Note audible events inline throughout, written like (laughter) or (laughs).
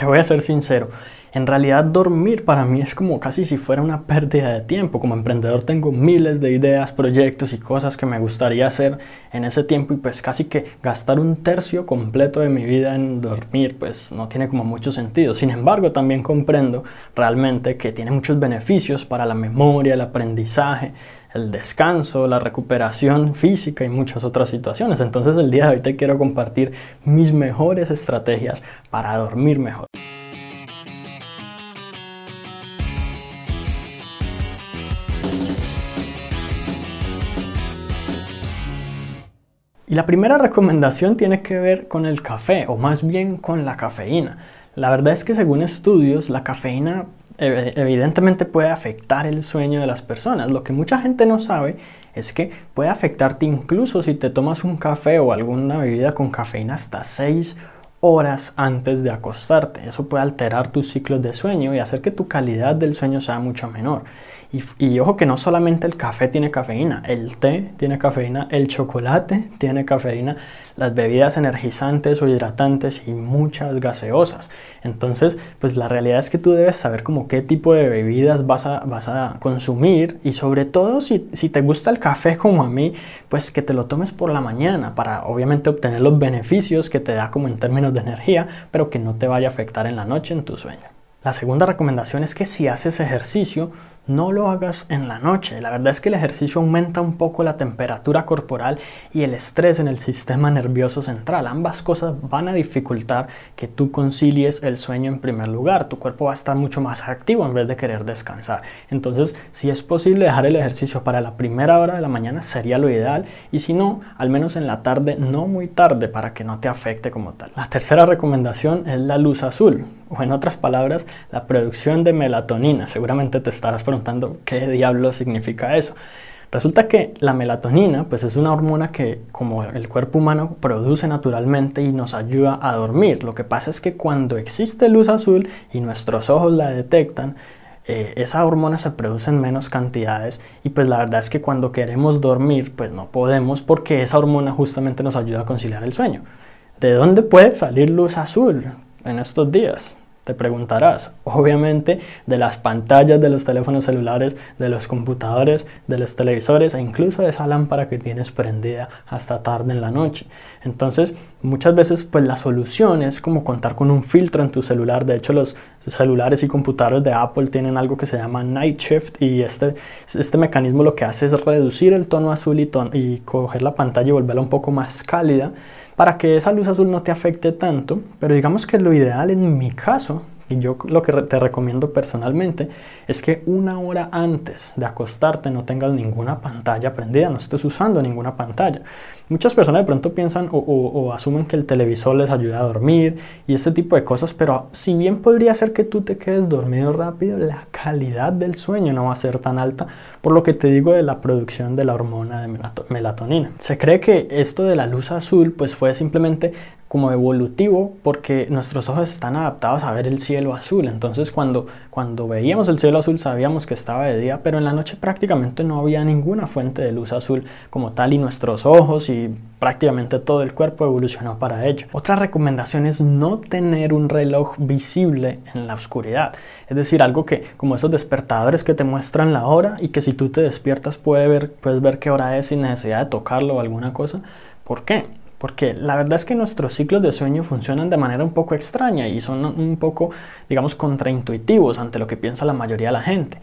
te voy a ser sincero, en realidad dormir para mí es como casi si fuera una pérdida de tiempo. Como emprendedor tengo miles de ideas, proyectos y cosas que me gustaría hacer en ese tiempo y pues casi que gastar un tercio completo de mi vida en dormir pues no tiene como mucho sentido. Sin embargo también comprendo realmente que tiene muchos beneficios para la memoria, el aprendizaje, el descanso, la recuperación física y muchas otras situaciones. Entonces el día de hoy te quiero compartir mis mejores estrategias para dormir mejor. Y la primera recomendación tiene que ver con el café, o más bien con la cafeína. La verdad es que según estudios, la cafeína evidentemente puede afectar el sueño de las personas. Lo que mucha gente no sabe es que puede afectarte incluso si te tomas un café o alguna bebida con cafeína hasta 6 horas antes de acostarte. Eso puede alterar tus ciclos de sueño y hacer que tu calidad del sueño sea mucho menor. Y, ojo que no solamente el café tiene cafeína, el té tiene cafeína, el chocolate tiene cafeína, las bebidas energizantes o hidratantes y muchas gaseosas. Entonces, pues la realidad es que tú debes saber como qué tipo de bebidas vas a, vas a consumir y sobre todo si, si te gusta el café como a mí, pues que te lo tomes por la mañana para obviamente obtener los beneficios que te da como en términos de energía, pero que no te vaya a afectar en la noche en tu sueño. La segunda recomendación es que si haces ejercicio, no lo hagas en la noche. La verdad es que el ejercicio aumenta un poco la temperatura corporal y el estrés en el sistema nervioso central. Ambas cosas van a dificultar que tú concilies el sueño en primer lugar. Tu cuerpo va a estar mucho más activo en vez de querer descansar. Entonces, si es posible dejar el ejercicio para la primera hora de la mañana, sería lo ideal. Y si no, al menos en la tarde, no muy tarde, para que no te afecte como tal. La tercera recomendación es la luz azul o en otras palabras, la producción de melatonina. Seguramente te estarás preguntando qué diablo significa eso. Resulta que la melatonina pues es una hormona que como el cuerpo humano produce naturalmente y nos ayuda a dormir. Lo que pasa es que cuando existe luz azul y nuestros ojos la detectan, eh, esa hormona se produce en menos cantidades y pues la verdad es que cuando queremos dormir pues no podemos porque esa hormona justamente nos ayuda a conciliar el sueño. ¿De dónde puede salir luz azul en estos días? Te preguntarás, obviamente, de las pantallas de los teléfonos celulares, de los computadores, de los televisores e incluso de esa lámpara que tienes prendida hasta tarde en la noche. Entonces, muchas veces, pues la solución es como contar con un filtro en tu celular. De hecho, los celulares y computadores de Apple tienen algo que se llama Night Shift y este, este mecanismo lo que hace es reducir el tono azul y, y coger la pantalla y volverla un poco más cálida para que esa luz azul no te afecte tanto, pero digamos que lo ideal en mi caso, y yo lo que te recomiendo personalmente, es que una hora antes de acostarte no tengas ninguna pantalla prendida, no estés usando ninguna pantalla. Muchas personas de pronto piensan o, asumen que el televisor les ayuda a dormir y este tipo de cosas, pero si bien podría ser que tú te quedes dormido rápido, la calidad del sueño no va a ser tan alta, por lo que te digo de la producción de la hormona de melatonina. Se cree que esto de la luz azul pues fue simplemente como evolutivo porque nuestros ojos están adaptados a ver el cielo azul. Entonces cuando, cuando veíamos el cielo azul sabíamos que estaba de día, pero en la noche prácticamente no había ninguna fuente de luz azul como tal y nuestros ojos y prácticamente todo el cuerpo evolucionó para ello. Otra recomendación es no tener un reloj visible en la oscuridad. Es decir, algo que como esos despertadores que te muestran la hora y que si tú te despiertas puedes ver, puedes ver qué hora es sin necesidad de tocarlo o alguna cosa. ¿Por qué? Porque la verdad es que nuestros ciclos de sueño funcionan de manera un poco extraña y son un poco, digamos, contraintuitivos ante lo que piensa la mayoría de la gente.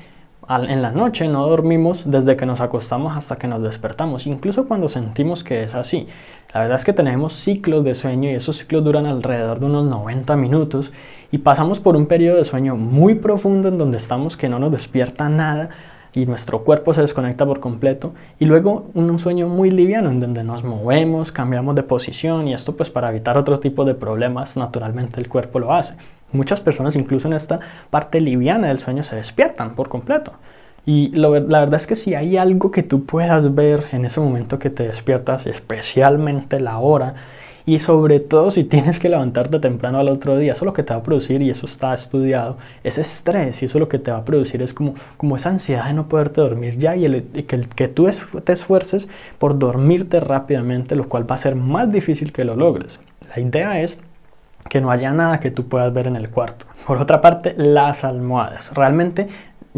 en la noche no dormimos desde que nos acostamos hasta que nos despertamos, incluso cuando sentimos que es así. La verdad es que tenemos ciclos de sueño y esos ciclos duran alrededor de unos 90 minutos y pasamos por un periodo de sueño muy profundo en donde estamos que no nos despierta nada y nuestro cuerpo se desconecta por completo y luego un sueño muy liviano en donde nos movemos, cambiamos de posición y esto pues para evitar otro tipo de problemas naturalmente el cuerpo lo hace. Muchas personas incluso en esta parte liviana del sueño se despiertan por completo. Y la verdad es que si hay algo que tú puedas ver en ese momento que te despiertas, especialmente la hora, y sobre todo si tienes que levantarte temprano al otro día, eso lo que te va a producir, y eso está estudiado, es estrés y eso lo que te va a producir es como, como esa ansiedad de no poderte dormir ya y, el, que, que tú te esfuerces por dormirte rápidamente, lo cual va a ser más difícil que lo logres. La idea es que no haya nada que tú puedas ver en el cuarto. Por otra parte, las almohadas. Realmente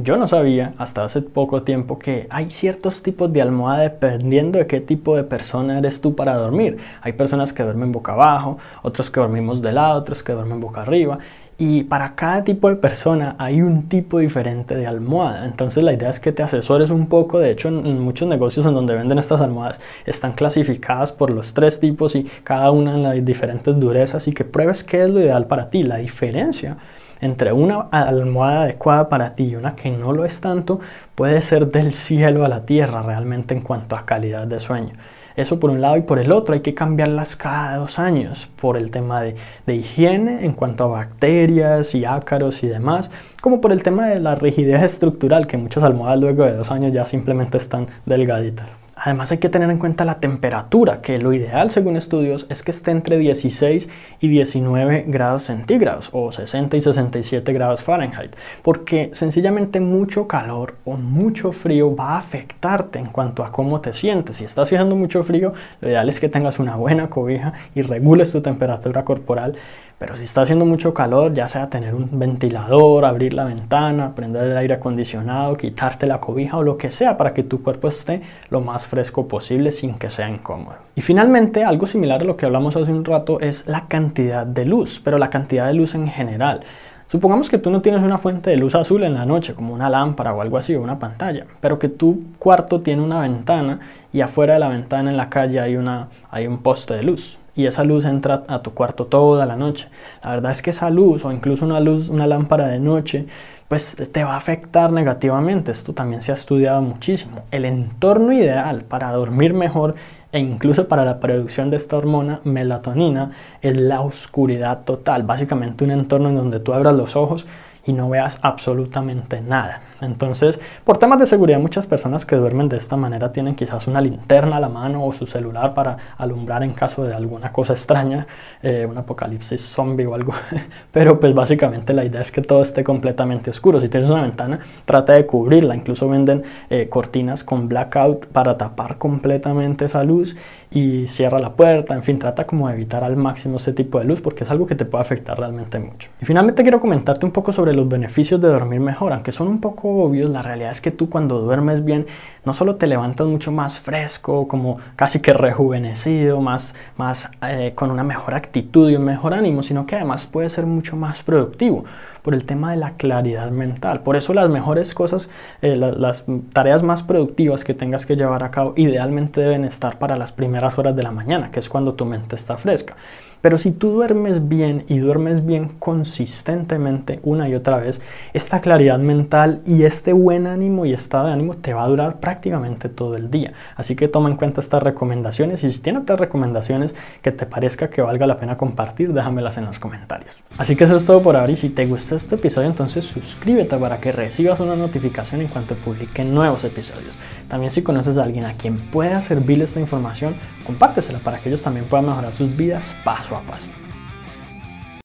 yo no sabía hasta hace poco tiempo que hay ciertos tipos de almohada dependiendo de qué tipo de persona eres tú para dormir. Hay personas que duermen boca abajo, otros que dormimos de lado, otros que duermen boca arriba. Y para cada tipo de persona hay un tipo diferente de almohada. Entonces la idea es que te asesores un poco. De hecho, en, muchos negocios en donde venden estas almohadas están clasificadas por los tres tipos y cada una en las diferentes durezas y que pruebes qué es lo ideal para ti. La diferencia entre una almohada adecuada para ti y una que no lo es tanto puede ser del cielo a la tierra realmente en cuanto a calidad de sueño. Eso por un lado y por el otro hay que cambiarlas cada dos años por el tema de, de, higiene en cuanto a bacterias y ácaros y demás, como por el tema de la rigidez estructural que muchas almohadas luego de dos años ya simplemente están delgaditas. Además hay que tener en cuenta la temperatura, que lo ideal según estudios es que esté entre 16 y 19 grados centígrados o 60 y 67 grados Fahrenheit, porque sencillamente mucho calor o mucho frío va a afectarte en cuanto a cómo te sientes. Si estás fijando mucho frío, lo ideal es que tengas una buena cobija y regules tu temperatura corporal pero si está haciendo mucho calor, ya sea tener un ventilador, abrir la ventana, prender el aire acondicionado, quitarte la cobija o lo que sea para que tu cuerpo esté lo más fresco posible sin que sea incómodo. Y finalmente, algo similar a lo que hablamos hace un rato es la cantidad de luz, pero la cantidad de luz en general. Supongamos que tú no tienes una fuente de luz azul en la noche, como una lámpara o algo así, o una pantalla, pero que tu cuarto tiene una ventana y afuera de la ventana en la calle hay, una, hay un poste de luz y esa luz entra a tu cuarto toda la noche. La verdad es que esa luz o incluso una luz, una lámpara de noche, pues te va a afectar negativamente. Esto también se ha estudiado muchísimo. El entorno ideal para dormir mejor e incluso para la producción de esta hormona melatonina es la oscuridad total. Básicamente un entorno en donde tú abras los ojos y no veas absolutamente nada. Entonces, por temas de seguridad, muchas personas que duermen de esta manera tienen quizás una linterna a la mano o su celular para alumbrar en caso de alguna cosa extraña, eh, un apocalipsis zombie o algo. (laughs) Pero pues básicamente la idea es que todo esté completamente oscuro. Si tienes una ventana, trata de cubrirla. Incluso venden eh, cortinas con blackout para tapar completamente esa luz y cierra la puerta. En fin, trata como de evitar al máximo ese tipo de luz porque es algo que te puede afectar realmente mucho. Y finalmente quiero comentarte un poco sobre los beneficios de dormir mejor, aunque son un poco obvios, la realidad es que tú cuando duermes bien no solo te levantas mucho más fresco, como casi que rejuvenecido, más, más eh, con una mejor actitud y un mejor ánimo, sino que además puedes ser mucho más productivo por el tema de la claridad mental. Por eso las mejores cosas, eh, las tareas más productivas que tengas que llevar a cabo idealmente deben estar para las primeras horas de la mañana, que es cuando tu mente está fresca. Pero si tú duermes bien y duermes bien consistentemente una y otra vez, esta claridad mental y este buen ánimo y estado de ánimo te va a durar prácticamente todo el día. Así que toma en cuenta estas recomendaciones y si tienes otras recomendaciones que te parezca que valga la pena compartir, déjamelas en los comentarios. Así que eso es todo por ahora y si te gustó este episodio entonces suscríbete para que recibas una notificación en cuanto publique nuevos episodios. También si conoces a alguien a quien pueda servirle esta información, compártesela para que ellos también puedan mejorar sus vidas paso a paso.